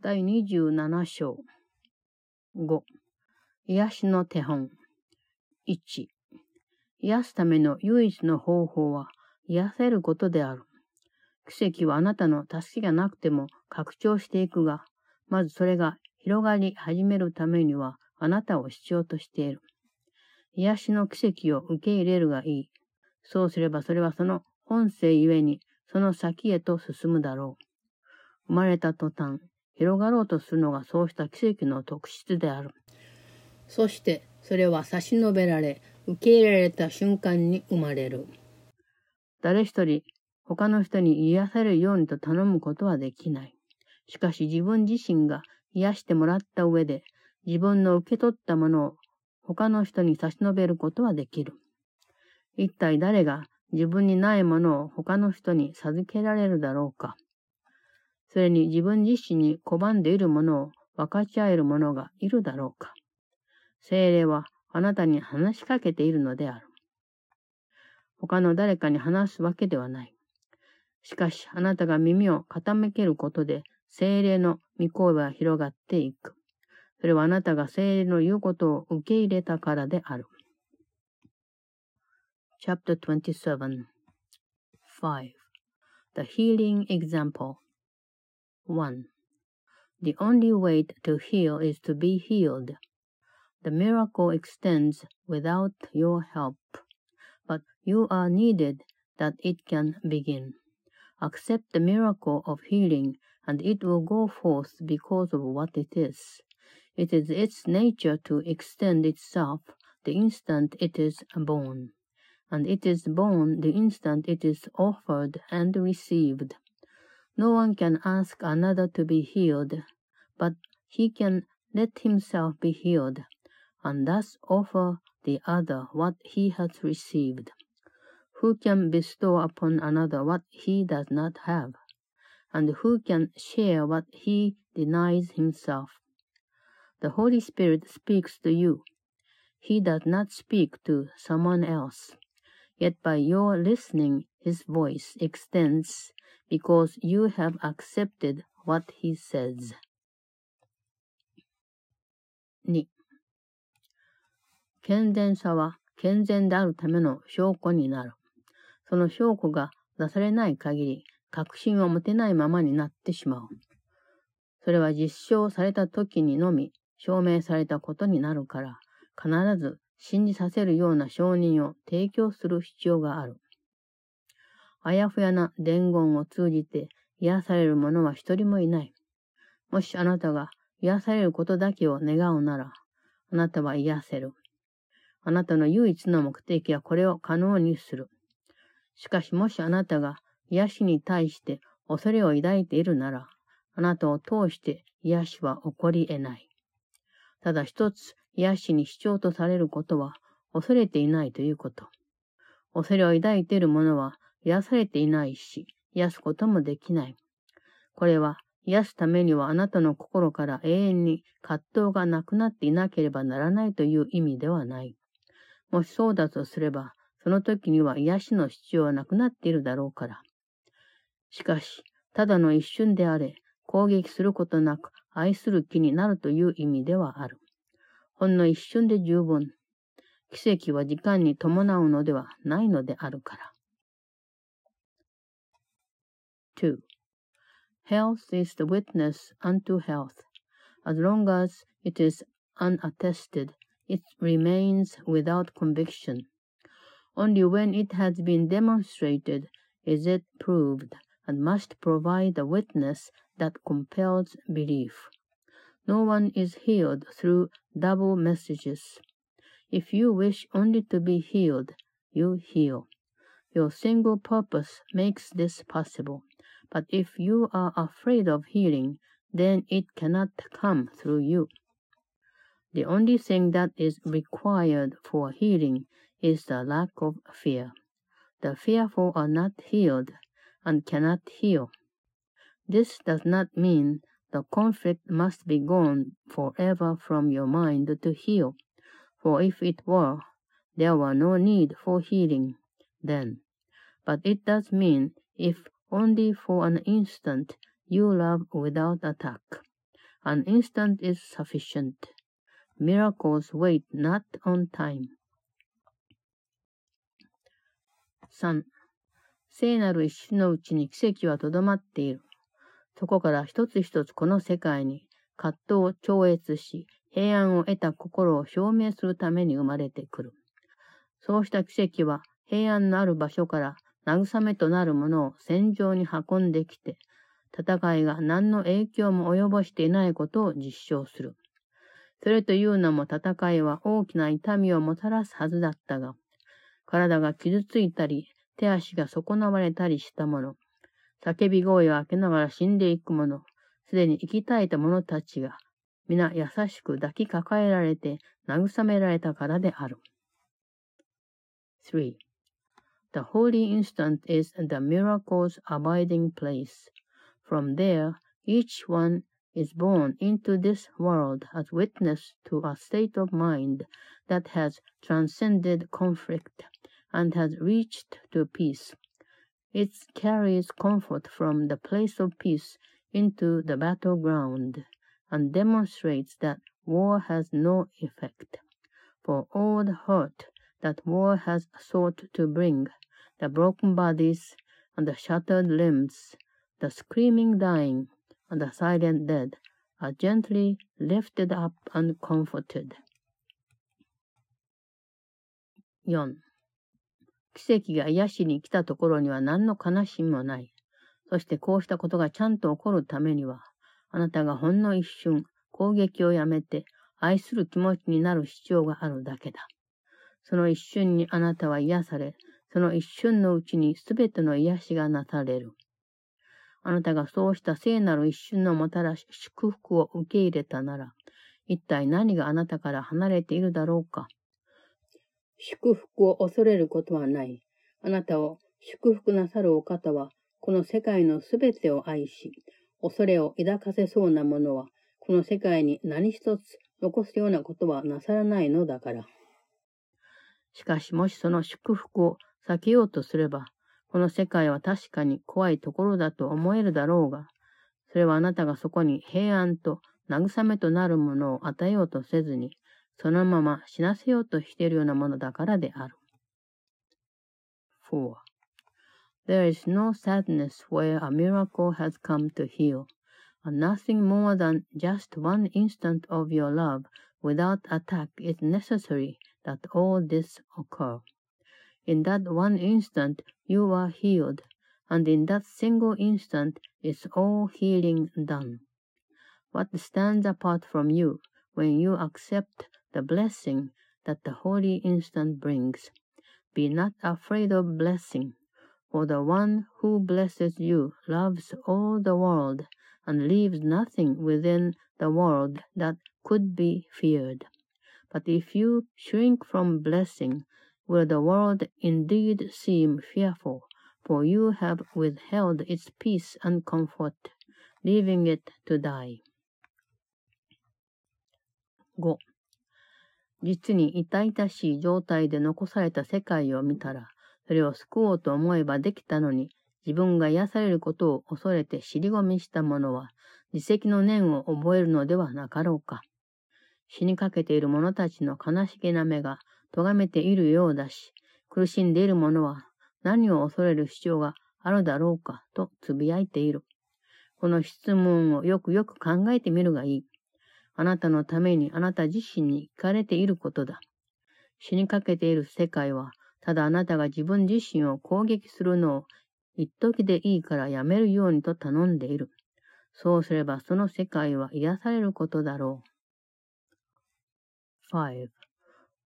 第27章。5、癒しの手本。1、癒すための唯一の方法は癒せることである。奇跡はあなたの助けがなくても拡張していくが、まずそれが広がり始めるためにはあなたを必要としている。癒しの奇跡を受け入れるがいい。そうすればそれはその本性ゆえにその先へと進むだろう。生まれた途端、広がろうとするのがそうした奇跡の特質である。そしてそれは差し伸べられ、受け入れられた瞬間に生まれる。誰一人他の人に癒されるようにと頼むことはできない。しかし自分自身が癒してもらった上で自分の受け取ったものを他の人に差し伸べることはできる。一体誰が自分にないものを他の人に授けられるだろうか。それに自分自身に拒んでいるものを分かち合える者がいるだろうか。精霊はあなたに話しかけているのである。他の誰かに話すわけではない。しかし、あなたが耳を傾けることで、精霊の御声は広がっていく。それはあなたが精霊の言うことを受け入れたからである。Chapter 27 5. The Healing Example 1. The only way to heal is to be healed. The miracle extends without your help, but you are needed that it can begin. Accept the miracle of healing, and it will go forth because of what it is. It is its nature to extend itself the instant it is born, and it is born the instant it is offered and received. No one can ask another to be healed, but he can let himself be healed and thus offer the other what he has received. Who can bestow upon another what he does not have? And who can share what he denies himself? The Holy Spirit speaks to you. He does not speak to someone else. Yet by your listening, his voice extends because you have accepted what he says. 2. 健全さは健全であるための証拠になる。その証拠が出されない限り、確信を持てないままになってしまう。それは実証された時にのみ証明されたことになるから、必ず信じさせるような証人を提供する必要がある。あやふやな伝言を通じて癒される者は一人もいない。もしあなたが癒されることだけを願うなら、あなたは癒せる。あなたの唯一の目的はこれを可能にする。しかしもしあなたが癒しに対して恐れを抱いているなら、あなたを通して癒しは起こり得ない。ただ一つ癒しに主張とされることは恐れていないということ。恐れを抱いている者は癒されていないし、癒すこともできない。これは癒すためにはあなたの心から永遠に葛藤がなくなっていなければならないという意味ではない。もしそうだとすれば、その時には癒しの必要はなくなっているだろうから。しかし、ただの一瞬であれ、攻撃することなく愛する気になるという意味ではある。ほんの一瞬で十分。奇跡は時間に伴うのではないのであるから。2. Health is the witness unto health. As long as it is unattested, it remains without conviction. Only when it has been demonstrated is it proved and must provide a witness that compels belief. No one is healed through double messages. If you wish only to be healed, you heal. Your single purpose makes this possible. But if you are afraid of healing, then it cannot come through you. The only thing that is required for healing is the lack of fear. The fearful are not healed and cannot heal. This does not mean the conflict must be gone forever from your mind to heal, for if it were, there were no need for healing then. But it does mean if only for an instant you love without attack. An instant is sufficient. Miracles wait not on time. 3. 聖なる一種のうちに奇跡はとどまっている。そこから一つ一つこの世界に葛藤を超越し、平安を得た心を証明するために生まれてくる。そうした奇跡は平安のある場所から慰めとなるものを戦場に運んできて、戦いが何の影響も及ぼしていないことを実証する。それというのも戦いは大きな痛みをもたらすはずだったが、体が傷ついたり、手足が損なわれたりしたもの、叫び声を上げながら死んでいく者、すでに生き絶えた者たちが、皆優しく抱きかかえられて慰められたからである。3. The holy instant is the miracle's abiding place. From there, each one is born into this world as witness to a state of mind that has transcended conflict and has reached to peace. It carries comfort from the place of peace into the battleground and demonstrates that war has no effect. For all the hurt that war has sought to bring, the broken bodies and the shattered limbs, the screaming dying and the silent dead are gently lifted up and comforted. 4. 奇跡が癒しに来たところには何の悲しみもない。そしてこうしたことがちゃんと起こるためには、あなたがほんの一瞬攻撃をやめて愛する気持ちになる必要があるだけだ。その一瞬にあなたは癒され、その一瞬のうちにすべての癒しがなされる。あなたがそうした聖なる一瞬のもたらし、祝福を受け入れたなら、一体何があなたから離れているだろうか。祝福を恐れることはない。あなたを祝福なさるお方は、この世界のすべてを愛し、恐れを抱かせそうなものは、この世界に何一つ残すようなことはなさらないのだから。しかし、もしその祝福を避けようとすれば、この世界は確かに怖いところだと思えるだろうが、それはあなたがそこに平安と慰めとなるものを与えようとせずに、そのまま死なせようとしているようなものだからである。4. There is no sadness where a miracle has come to heal, and nothing more than just one instant of your love without attack is necessary that all this occur. In that one instant you are healed, and in that single instant is all healing done. What stands apart from you when you accept the blessing that the holy instant brings? Be not afraid of blessing, for the one who blesses you loves all the world and leaves nothing within the world that could be feared. But if you shrink from blessing, will the world indeed seem fearful, for you have withheld its peace and comfort, leaving it to die. 5. 実に痛々しい状態で残された世界を見たら、それを救おうと思えばできたのに、自分が癒されることを恐れて尻込みした者は、自責の念を覚えるのではなかろうか。死にかけている者たちの悲しげな目が咎めているようだし、苦しんでいる者は何を恐れる必要があるだろうかとつぶやいている。この質問をよくよく考えてみるがいい。あなたのためにあなた自身に聞かれていることだ。死にかけている世界は、ただあなたが自分自身を攻撃するのを一時でいいからやめるようにと頼んでいる。そうすればその世界は癒されることだろう。5.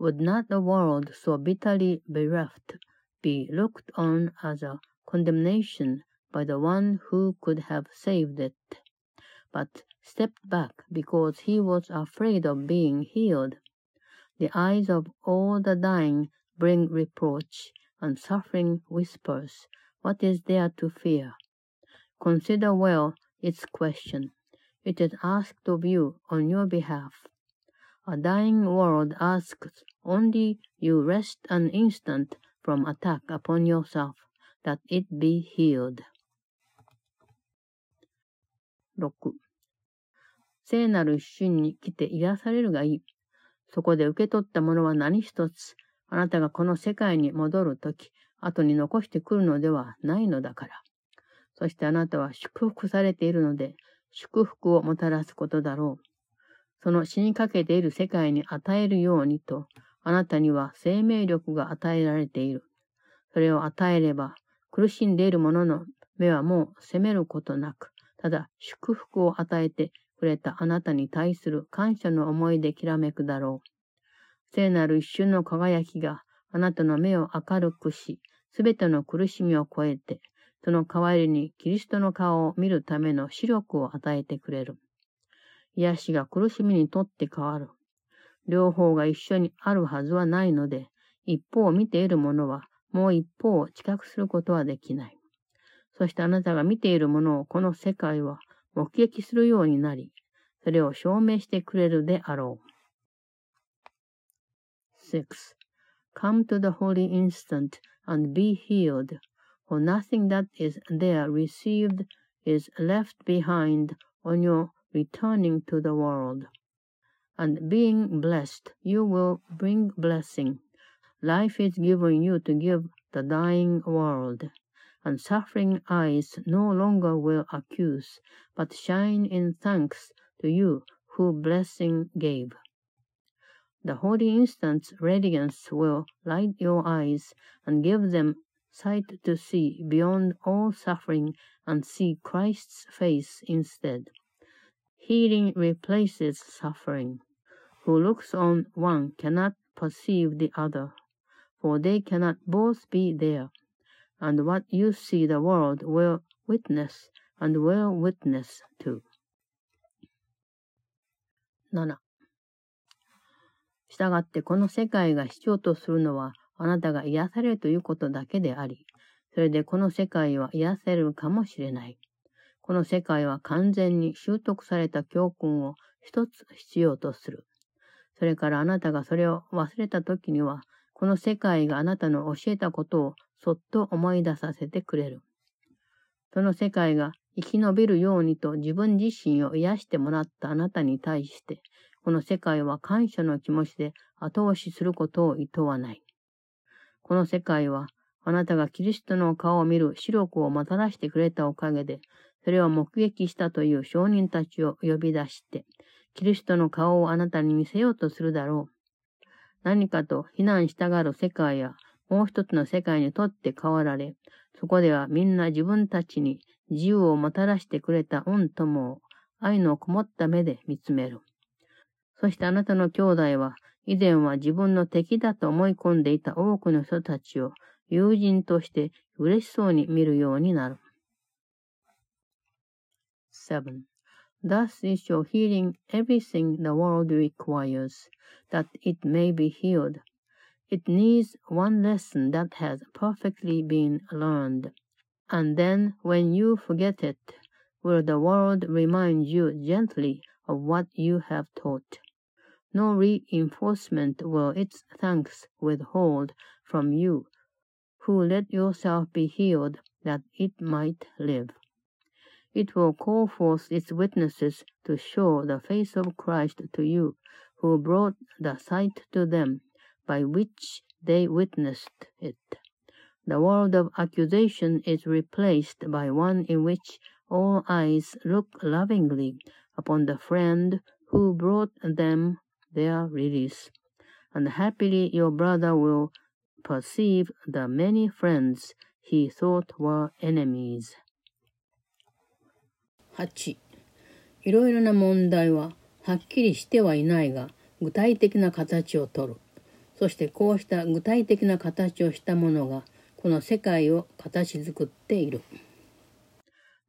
Would not the world so bitterly bereft be looked on as a condemnation by the one who could have saved it, but stepped back because he was afraid of being healed? The eyes of all the dying bring reproach, and suffering whispers, What is there to fear? Consider well its question. It is asked of you on your behalf. A dying world asks only you rest an instant from attack upon yourself, that it be healed. 6. 聖なる一瞬に来て癒されるがいい。そこで受け取ったものは何一つ、あなたがこの世界に戻るとき、後に残してくるのではないのだから。そしてあなたは祝福されているので、祝福をもたらすことだろう。その死にかけている世界に与えるようにと、あなたには生命力が与えられている。それを与えれば、苦しんでいる者の目はもう責めることなく、ただ祝福を与えてくれたあなたに対する感謝の思いできらめくだろう。聖なる一瞬の輝きがあなたの目を明るくし、すべての苦しみを超えて、その代わりにキリストの顔を見るための視力を与えてくれる。癒しが苦しみにとって変わる。両方が一緒にあるはずはないので、一方を見ている者はもう一方を知覚することはできない。そしてあなたが見ているものをこの世界は目撃するようになり、それを証明してくれるであろう。6. Come to the holy instant and be healed, for nothing that is there received is left behind on your returning to the world. And being blessed, you will bring blessing. Life is given you to give the dying world. and suffering eyes no longer will accuse, but shine in thanks to you who blessing gave. The holy instant's radiance will light your eyes and give them sight to see beyond all suffering and see Christ's face instead. Healing replaces suffering. Who looks on one cannot perceive the other, for they cannot both be there. and what you see the world will witness and will witness to. 7. したがってこの世界が必要とするのはあなたが癒されるということだけであり、それでこの世界は癒されるかもしれない。この世界は完全に習得された教訓を一つ必要とする。それからあなたがそれを忘れた時には、この世界があなたの教えたことをそっと思い出させてくれる。その世界が生き延びるようにと自分自身を癒してもらったあなたに対して、この世界は感謝の気持ちで後押しすることを厭わない。この世界はあなたがキリストの顔を見る視力をもたらしてくれたおかげで、それを目撃したという証人たちを呼び出して、キリストの顔をあなたに見せようとするだろう。何かと非難したがる世界やもう一つの世界にとって変わられ、そこではみんな自分たちに自由をもたらしてくれた御友を愛のこもった目で見つめる。そしてあなたの兄弟は以前は自分の敵だと思い込んでいた多くの人たちを友人として嬉しそうに見るようになる。7. Thus is your healing everything the world requires, that it may be healed. It needs one lesson that has perfectly been learned. And then, when you forget it, will the world remind you gently of what you have taught. No reinforcement will its thanks withhold from you, who let yourself be healed that it might live. It will call forth its witnesses to show the face of Christ to you, who brought the sight to them by which they witnessed it. The world of accusation is replaced by one in which all eyes look lovingly upon the friend who brought them their release. And happily your brother will perceive the many friends he thought were enemies. 8. いろいろな問題ははっきりしてはいないが具体的な形をとる。そしてこうした具体的な形をしたものがこの世界を形作っている。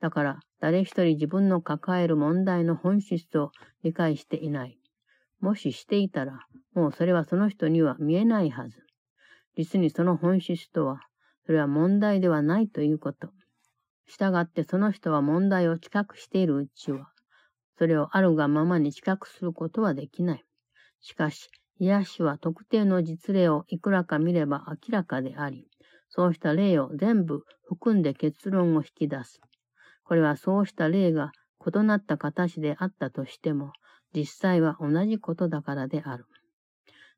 だから誰一人自分の抱える問題の本質を理解していない。もししていたら、もうそれはその人には見えないはず。実にその本質とは、それは問題ではないということ。したがってその人は問題を知覚しているうちは、それをあるがままに知覚することはできない。しかし、癒しは特定の実例をいくらか見れば明らかであり、そうした例を全部含んで結論を引き出す。これはそうした例が異なった形であったとしても、実際は同じことだからである。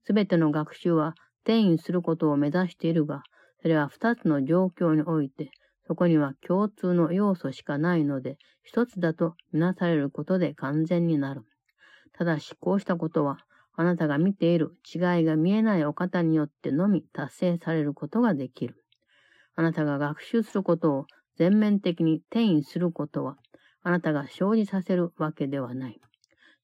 すべての学習は転移することを目指しているが、それは二つの状況において、そこには共通の要素しかないので、一つだとみなされることで完全になる。ただし、こうしたことは、あなたが見ている違いが見えないお方によってのみ達成されることができる。あなたが学習することを全面的に転移することは、あなたが生じさせるわけではない。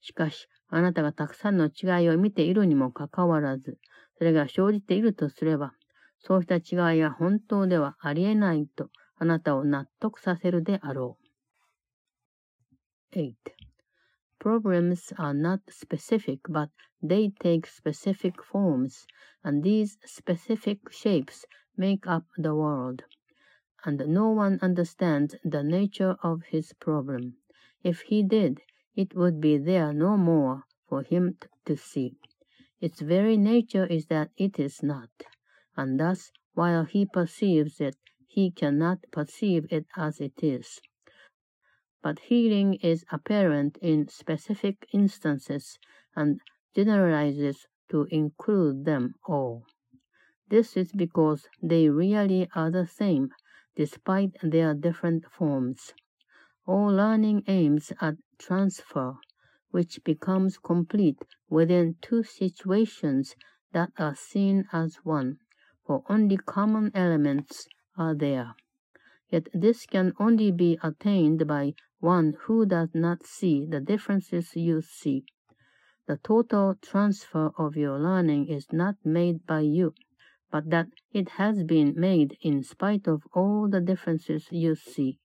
しかし、あなたがたくさんの違いを見ているにもかかわらず、それが生じているとすれば、そうした違いが本当ではありえないとあなたを納得させるであろう。8. Problems are not specific, but they take specific forms, and these specific shapes make up the world. And no one understands the nature of his problem. If he did, it would be there no more for him to see. Its very nature is that it is not, and thus, while he perceives it, he cannot perceive it as it is. But healing is apparent in specific instances and generalizes to include them all. This is because they really are the same, despite their different forms. All learning aims at transfer, which becomes complete within two situations that are seen as one, for only common elements are there. Yet this can only be attained by one who does not see the differences you see. The total transfer of your learning is not made by you, but that it has been made in spite of all the differences you see.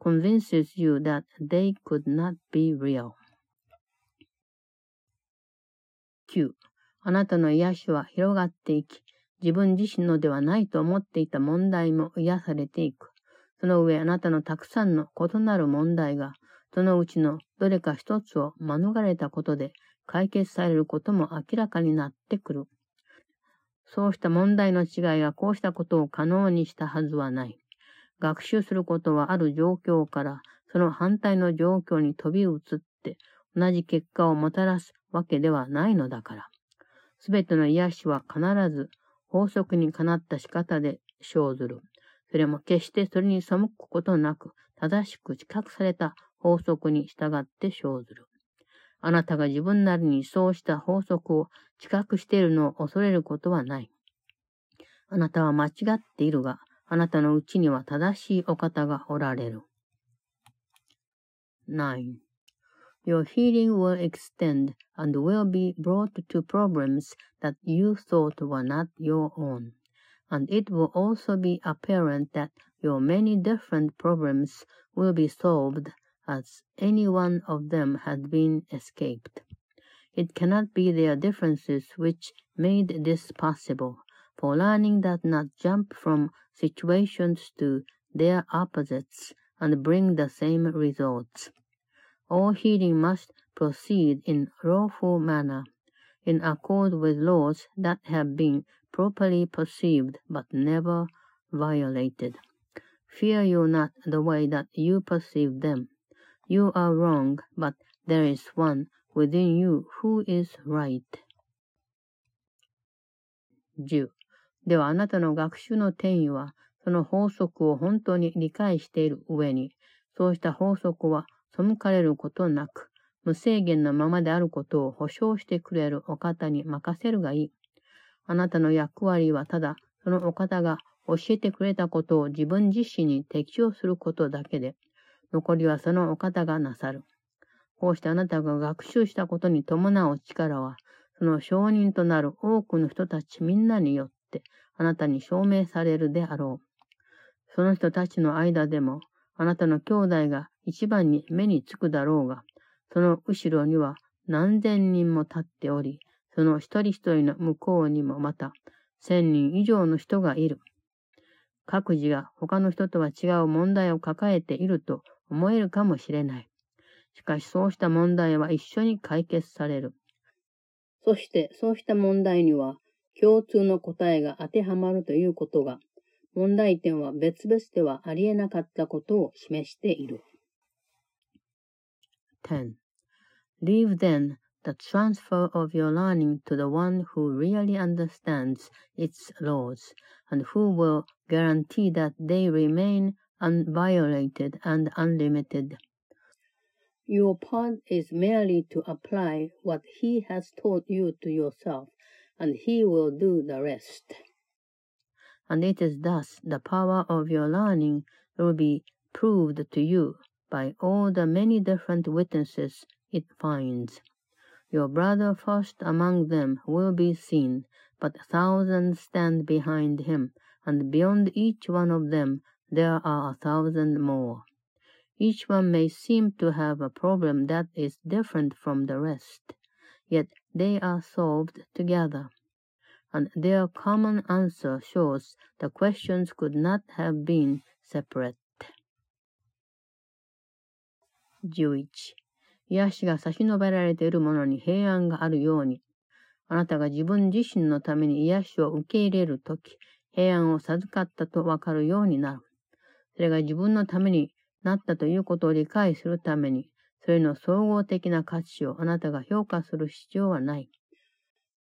convinces you that they could not be real. 9. あなたの癒しは広がっていき、 自分自身のではないと思っていた問題も癒されていく。その上あなたのたくさんの異なる問題が、そのうちのどれか一つを免れたことで解決されることも明らかになってくる。そうした問題の違いがこうしたことを可能にしたはずはない。学習することはある状況からその反対の状況に飛び移って同じ結果をもたらすわけではないのだから。すべての癒しは必ず法則にかなった仕方で生ずる。それも決してそれに背くことなく、正しく知覚された法則に従って生ずる。あなたが自分なりにそうした法則を知覚しているのを恐れることはない。あなたは間違っているが、あなたのうちには正しいお方がおられる。9. Your healing will extend and will be brought to problems that you thought were not your own. And it will also be apparent that your many different problems will be solved as any one of them had been escaped. It cannot be their differences which made this possible, for learning does not jump from situations to their opposites and bring the same results All healing must proceed in lawful manner, in accord with laws that have been properly perceived but never violated. Fear you not the way that you perceive them. You are wrong, but there is one within you who is right. 10. ではあなたの学習の転移は、その法則を本当に理解している上に、そうした法則は 背かれることなく、無制限のままであることを保証してくれるお方に任せるがいい。あなたの役割はただ、そのお方が教えてくれたことを自分自身に適用することだけで、残りはそのお方がなさる。こうしてあなたが学習したことに伴う力は、その証人となる多くの人たちみんなによってあなたに証明されるであろう。その人たちの間でもあなたの兄弟が一番に目につくだろうが、その後ろには何千人も立っており、その一人一人の向こうにもまた千人以上の人がいる。各自が他の人とは違う問題を抱えていると思えるかもしれない。しかしそうした問題は一緒に解決される。そしてそうした問題には共通の答えが当てはまるということが、問題点は別々ではありえなかったことを示している。 10. Leave then the transfer of your learning to the one who really understands its laws and who will guarantee that they remain unviolated and unlimited. Your part is merely to apply what he has taught you to yourself, and he will do the rest. And it is thus the power of your learning will be proved to you by all the many different witnesses it finds. Your brother first among them will be seen, but thousands stand behind him, and beyond each one of them there are a thousand more. Each one may seem to have a problem that is different from the rest, yet they are solved together, and their common answer shows the questions could not have been separate. 11. 癒しが差し伸べられているものに平安があるように、あなたが自分自身のために癒しを受け入れるとき、平安を授かったとわかるようになる。それが自分のためになったということを理解するために、それの総合的な価値をあなたが評価する必要はない。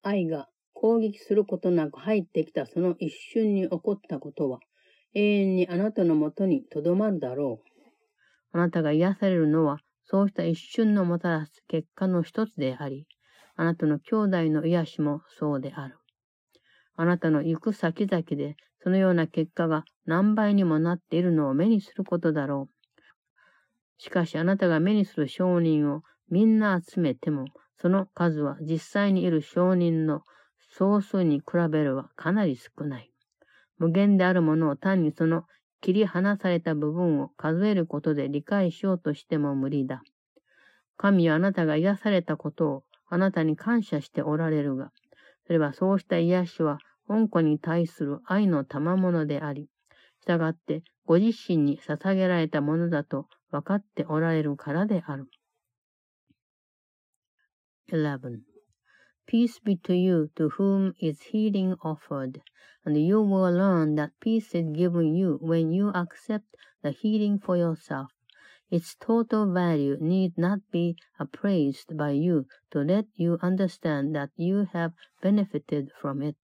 愛が攻撃することなく入ってきたその一瞬に起こったことは、永遠にあなたのもとにとどまるだろう。あなたが癒されるのは、そうした一瞬のもたらす結果の一つであり、あなたの兄弟の癒しもそうである。あなたの行く先々で、そのような結果が何倍にもなっているのを目にすることだろう。しかしあなたが目にする証人をみんな集めても、その数は実際にいる証人の総数に比べればかなり少ない。無限であるものを単にその切り離された部分を数えることで理解しようとしても無理だ。神はあなたが癒されたことをあなたに感謝しておられるが、それはそうした癒しは恩子に対する愛の賜物であり、従ってご自身に捧げられたものだと分かっておられるからである。11. Peace be to you to whom is healing offered, and you will learn that peace is given you when you accept the healing for yourself. Its total value need not be appraised by you to let you understand that you have benefited from it.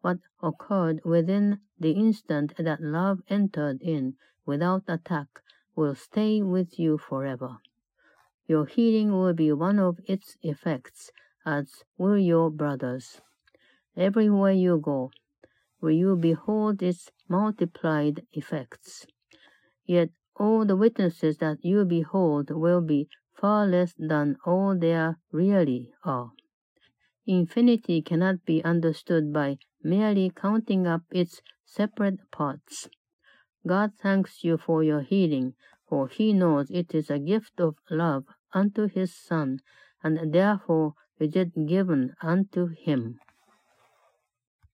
What occurred within the instant that love entered in without attack will stay with you forever. Your healing will be one of its effects as will your brothers. Everywhere you go, will you behold its multiplied effects. Yet all the witnesses that you behold will be far less than all there really are. Infinity cannot be understood by merely counting up its separate parts. God thanks you for your healing, for he knows it is a gift of love unto his Son, and therefore is it given unto him.